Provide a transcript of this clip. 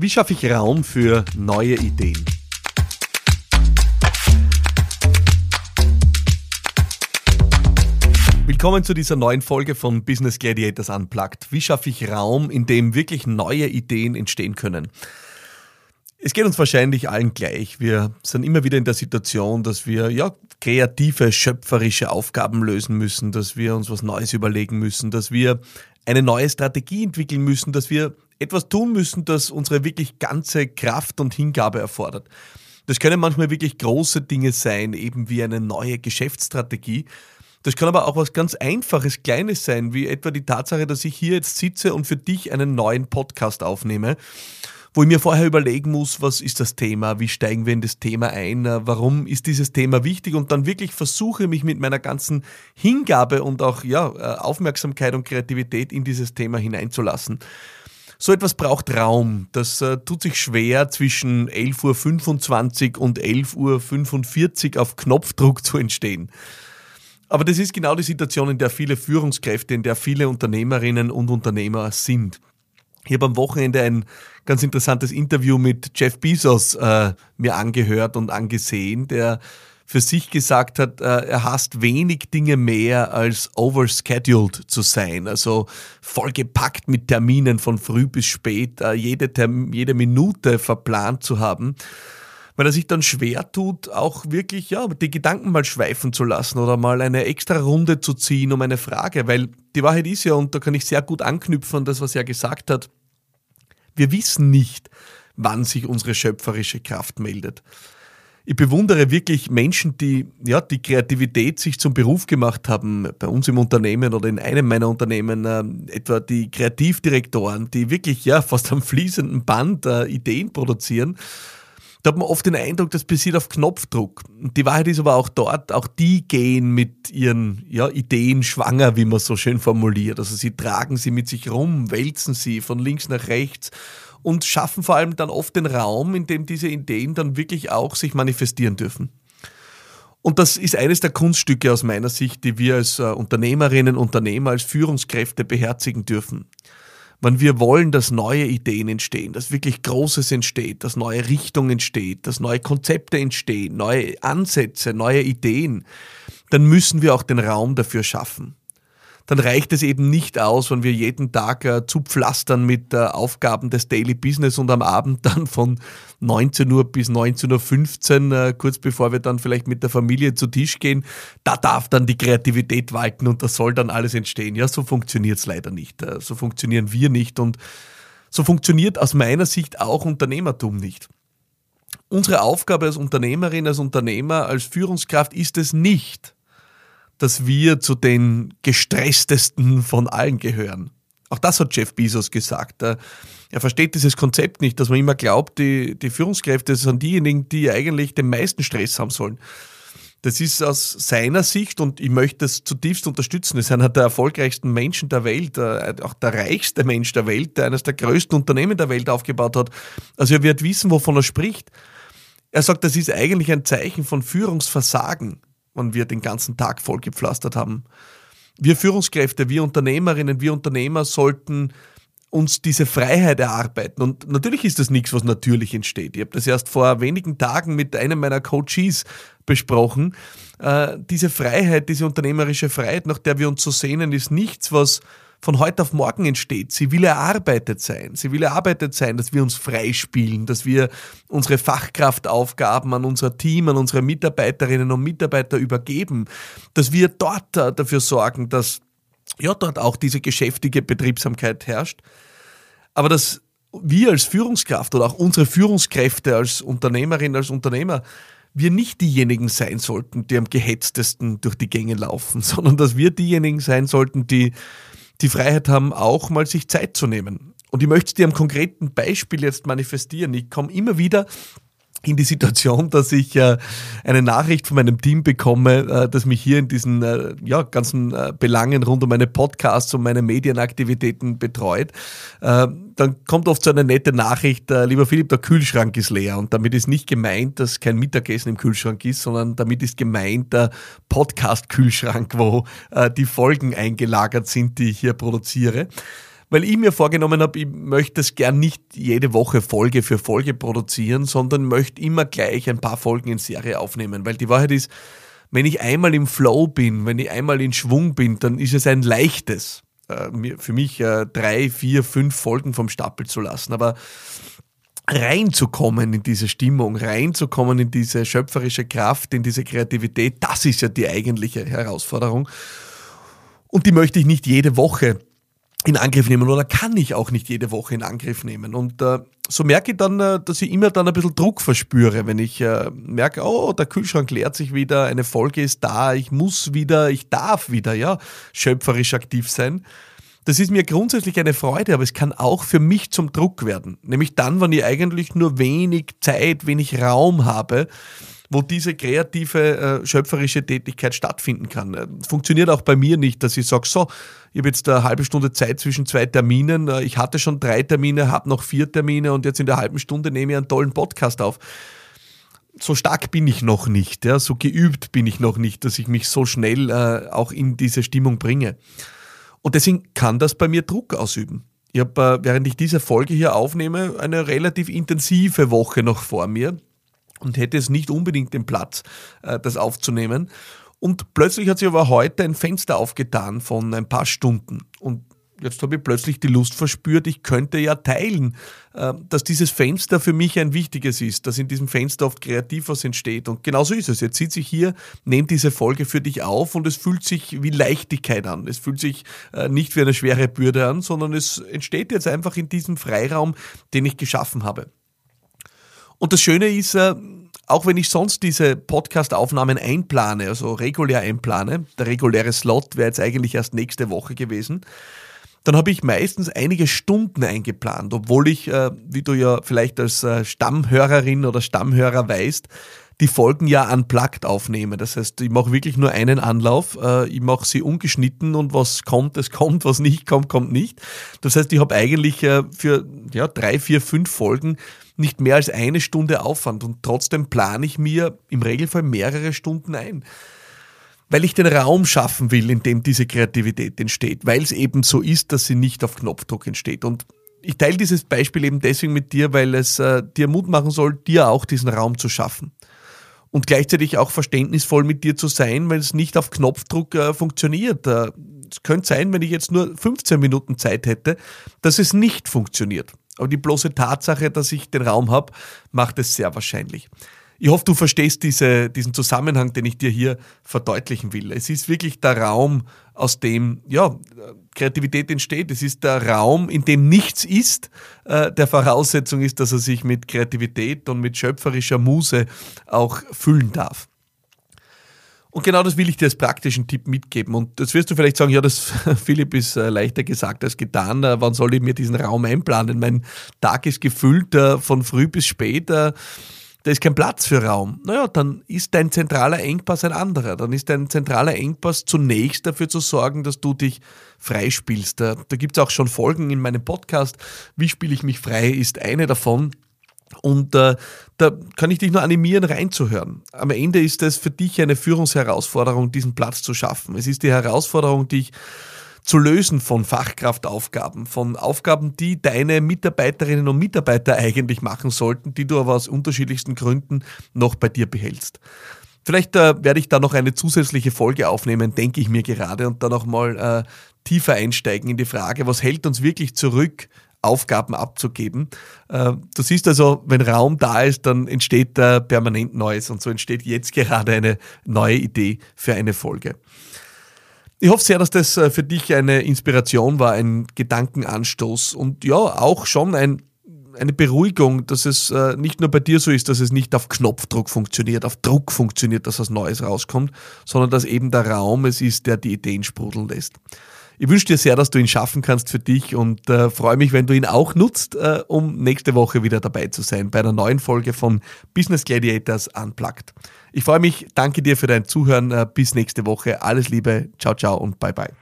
Wie schaffe ich Raum für neue Ideen? Willkommen zu dieser neuen Folge von Business Gladiators Unplugged. Wie schaffe ich Raum, in dem wirklich neue Ideen entstehen können? Es geht uns wahrscheinlich allen gleich. Wir sind immer wieder in der Situation, dass wir ja kreative, schöpferische Aufgaben lösen müssen, dass wir uns was Neues überlegen müssen, dass wir eine neue Strategie entwickeln müssen, dass wir etwas tun müssen, das unsere wirklich ganze Kraft und Hingabe erfordert. Das können manchmal wirklich große Dinge sein, eben wie eine neue Geschäftsstrategie. Das kann aber auch was ganz Einfaches, Kleines sein, wie etwa die Tatsache, dass ich hier jetzt sitze und für dich einen neuen Podcast aufnehme, wo ich mir vorher überlegen muss, was ist das Thema, wie steigen wir in das Thema ein, warum ist dieses Thema wichtig und dann wirklich versuche, mich mit meiner ganzen Hingabe und auch ja, Aufmerksamkeit und Kreativität in dieses Thema hineinzulassen. So etwas braucht Raum. Das äh, tut sich schwer zwischen 11.25 Uhr und 11.45 Uhr auf Knopfdruck zu entstehen. Aber das ist genau die Situation, in der viele Führungskräfte, in der viele Unternehmerinnen und Unternehmer sind. Ich habe am Wochenende ein ganz interessantes Interview mit Jeff Bezos äh, mir angehört und angesehen, der für sich gesagt hat, äh, er hasst wenig Dinge mehr als overscheduled zu sein, also vollgepackt mit Terminen von früh bis spät, äh, jede, jede Minute verplant zu haben. Weil er sich dann schwer tut, auch wirklich ja, die Gedanken mal schweifen zu lassen oder mal eine extra Runde zu ziehen um eine Frage, weil die Wahrheit ist ja, und da kann ich sehr gut anknüpfen an das, was er gesagt hat, wir wissen nicht, wann sich unsere schöpferische Kraft meldet ich bewundere wirklich Menschen, die ja die Kreativität sich zum Beruf gemacht haben, bei uns im Unternehmen oder in einem meiner Unternehmen, äh, etwa die Kreativdirektoren, die wirklich ja fast am fließenden Band äh, Ideen produzieren. Da hat man oft den Eindruck, das passiert auf Knopfdruck. Die Wahrheit ist aber auch dort, auch die gehen mit ihren ja, Ideen schwanger, wie man so schön formuliert. Also sie tragen sie mit sich rum, wälzen sie von links nach rechts und schaffen vor allem dann oft den Raum, in dem diese Ideen dann wirklich auch sich manifestieren dürfen. Und das ist eines der Kunststücke aus meiner Sicht, die wir als äh, Unternehmerinnen, Unternehmer, als Führungskräfte beherzigen dürfen. Wenn wir wollen, dass neue Ideen entstehen, dass wirklich Großes entsteht, dass neue Richtungen entsteht, dass neue Konzepte entstehen, neue Ansätze, neue Ideen, dann müssen wir auch den Raum dafür schaffen dann reicht es eben nicht aus, wenn wir jeden Tag äh, zupflastern mit äh, Aufgaben des Daily Business und am Abend dann von 19 Uhr bis 19.15 Uhr, äh, kurz bevor wir dann vielleicht mit der Familie zu Tisch gehen, da darf dann die Kreativität walten und das soll dann alles entstehen. Ja, so funktioniert es leider nicht. Äh, so funktionieren wir nicht und so funktioniert aus meiner Sicht auch Unternehmertum nicht. Unsere Aufgabe als Unternehmerin, als Unternehmer, als Führungskraft ist es nicht, dass wir zu den gestresstesten von allen gehören. Auch das hat Jeff Bezos gesagt. Er versteht dieses Konzept nicht, dass man immer glaubt, die, die Führungskräfte sind diejenigen, die eigentlich den meisten Stress haben sollen. Das ist aus seiner Sicht, und ich möchte das zutiefst unterstützen, er ist einer der erfolgreichsten Menschen der Welt, äh, auch der reichste Mensch der Welt, der eines der größten Unternehmen der Welt aufgebaut hat. Also er wird wissen, wovon er spricht. Er sagt, das ist eigentlich ein Zeichen von Führungsversagen wenn wir den ganzen Tag vollgepflastert haben. Wir Führungskräfte, wir Unternehmerinnen, wir Unternehmer sollten uns diese Freiheit erarbeiten. Und natürlich ist das nichts, was natürlich entsteht. Ich habe das erst vor wenigen Tagen mit einem meiner Coaches besprochen. Äh, diese Freiheit, diese unternehmerische Freiheit, nach der wir uns so sehnen, ist nichts, was von heute auf morgen entsteht. Sie will erarbeitet sein. Sie will erarbeitet sein, dass wir uns freispielen, dass wir unsere Fachkraftaufgaben an unser Team, an unsere Mitarbeiterinnen und Mitarbeiter übergeben, dass wir dort dafür sorgen, dass ja dort auch diese geschäftige Betriebsamkeit herrscht. Aber dass wir als Führungskraft oder auch unsere Führungskräfte als Unternehmerin, als Unternehmer wir nicht diejenigen sein sollten, die am gehetztesten durch die Gänge laufen, sondern dass wir diejenigen sein sollten, die die Freiheit haben, auch mal sich Zeit zu nehmen. Und ich möchte dir am konkreten Beispiel jetzt manifestieren. Ich komme immer wieder in die Situation, dass ich äh, eine Nachricht von meinem Team bekomme, äh, das mich hier in diesen äh, ja, ganzen Belangen rund um meine Podcasts und meine Medienaktivitäten betreut. Dann kommt oft so eine nette Nachricht, lieber Philipp, der Kühlschrank ist leer. Und damit ist nicht gemeint, dass kein Mittagessen im Kühlschrank ist, sondern damit ist gemeint der Podcast-Kühlschrank, wo die Folgen eingelagert sind, die ich hier produziere. Weil ich mir vorgenommen habe, ich möchte es gern nicht jede Woche Folge für Folge produzieren, sondern möchte immer gleich ein paar Folgen in Serie aufnehmen, weil die Wahrheit ist, wenn ich einmal im Flow bin, wenn ich einmal in Schwung bin, dann ist es ein leichtes, äh, für mich äh, drei, vier, fünf Folgen vom Stapel zu lassen. Aber reinzukommen in diese Stimmung, reinzukommen in diese schöpferische Kraft, in diese Kreativität, das ist ja die eigentliche Herausforderung. Und die möchte ich nicht jede Woche in Angriff nehmen oder kann ich auch nicht jede Woche in Angriff nehmen. Und äh, so merke ich dann, äh, dass ich immer dann ein bisschen Druck verspüre, wenn ich äh, merke, oh, der Kühlschrank leert sich wieder, eine Folge ist da, ich muss wieder, ich darf wieder, ja, schöpferisch aktiv sein. Das ist mir grundsätzlich eine Freude, aber es kann auch für mich zum Druck werden. Nämlich dann, wenn ich eigentlich nur wenig Zeit, wenig Raum habe, wo diese kreative, äh, schöpferische Tätigkeit stattfinden kann. Äh, funktioniert auch bei mir nicht, dass ich sage, so, ich habe jetzt eine halbe Stunde Zeit zwischen zwei Terminen, äh, ich hatte schon drei Termine, habe noch vier Termine und jetzt in der halben Stunde nehme ich einen tollen Podcast auf. So stark bin ich noch nicht, ja, so geübt bin ich noch nicht, dass ich mich so schnell äh, auch in diese Stimmung bringe. Und deswegen kann das bei mir Druck ausüben. Ich habe, äh, während ich diese Folge hier aufnehme, eine relativ intensive Woche noch vor mir und hätte es nicht unbedingt den Platz, äh, das aufzunehmen. Und plötzlich hat sich aber heute ein Fenster aufgetan von ein paar Stunden. Und jetzt habe ich plötzlich die Lust verspürt, ich könnte ja teilen, äh, dass dieses Fenster für mich ein wichtiges ist, dass in diesem Fenster oft kreativ was entsteht. Und genauso ist es. Jetzt sitze ich hier, nehme diese Folge für dich auf und es fühlt sich wie Leichtigkeit an. Es fühlt sich äh, nicht wie eine schwere Bürde an, sondern es entsteht jetzt einfach in diesem Freiraum, den ich geschaffen habe. Und das Schöne ist, äh, auch wenn ich sonst diese Podcast-Aufnahmen einplane, also regulär einplane, der reguläre Slot wäre jetzt eigentlich erst nächste Woche gewesen, dann habe ich meistens einige Stunden eingeplant, obwohl ich, äh, wie du ja vielleicht als äh, Stammhörerin oder Stammhörer weißt, die Folgen ja unplugged aufnehme. Das heißt, ich mache wirklich nur einen Anlauf, ich mache sie ungeschnitten und was kommt, es kommt, was nicht kommt, kommt nicht. Das heißt, ich habe eigentlich für ja, drei, vier, fünf Folgen nicht mehr als eine Stunde Aufwand und trotzdem plane ich mir im Regelfall mehrere Stunden ein weil ich den Raum schaffen will, in dem diese Kreativität entsteht, weil es eben so ist, dass sie nicht auf Knopfdruck entsteht. Und ich teile dieses Beispiel eben deswegen mit dir, weil es äh, dir Mut machen soll, dir auch diesen Raum zu schaffen. Und gleichzeitig auch verständnisvoll mit dir zu sein, weil es nicht auf Knopfdruck äh, funktioniert. Äh, es könnte sein, wenn ich jetzt nur 15 Minuten Zeit hätte, dass es nicht funktioniert. Aber die bloße Tatsache, dass ich den Raum habe, macht es sehr wahrscheinlich. Ich hoffe, du verstehst diese, diesen Zusammenhang, den ich dir hier verdeutlichen will. Es ist wirklich der Raum, aus dem ja, Kreativität entsteht. Es ist der Raum, in dem nichts ist, äh, der Voraussetzung ist, dass er sich mit Kreativität und mit schöpferischer Muse auch füllen darf. Und genau das will ich dir als praktischen Tipp mitgeben. Und jetzt wirst du vielleicht sagen, ja, das Philipp ist äh, leichter gesagt als getan. Äh, wann soll ich mir diesen Raum einplanen? Mein Tag ist gefüllt äh, von früh bis spät da ist kein Platz für Raum. Naja, dann ist dein zentraler Engpass ein anderer. Dann ist dein zentraler Engpass zunächst dafür zu sorgen, dass du dich freispielst. Da, da gibt es auch schon Folgen in meinem Podcast. Wie spiele ich mich frei, ist eine davon. Und äh, da kann ich dich nur animieren, reinzuhören. Am Ende ist es für dich eine Führungsherausforderung, diesen Platz zu schaffen. Es ist die Herausforderung, dich zu lösen von Fachkraftaufgaben, von Aufgaben, die deine Mitarbeiterinnen und Mitarbeiter eigentlich machen sollten, die du aber aus unterschiedlichsten Gründen noch bei dir behältst. Vielleicht äh, werde ich da noch eine zusätzliche Folge aufnehmen, denke ich mir gerade, und dann noch mal äh, tiefer einsteigen in die Frage, was hält uns wirklich zurück, Aufgaben abzugeben. Äh, du siehst also, wenn Raum da ist, dann entsteht da permanent Neues und so entsteht jetzt gerade eine neue Idee für eine Folge. Ich hoffe sehr, dass das äh, für dich eine Inspiration war, ein Gedankenanstoß und ja, auch schon ein, eine Beruhigung, dass es äh, nicht nur bei dir so ist, dass es nicht auf Knopfdruck funktioniert, auf Druck funktioniert, dass was Neues rauskommt, sondern dass eben der Raum es ist, der die Ideen sprudeln lässt. Ich wünsche dir sehr, dass du ihn schaffen kannst für dich und äh, freue mich, wenn du ihn auch nutzt, äh, um nächste Woche wieder dabei zu sein bei einer neuen Folge von Business Gladiators Unplugged. Ich freue mich, danke dir für dein Zuhören. Äh, bis nächste Woche. Alles Liebe, ciao, ciao und bye, bye.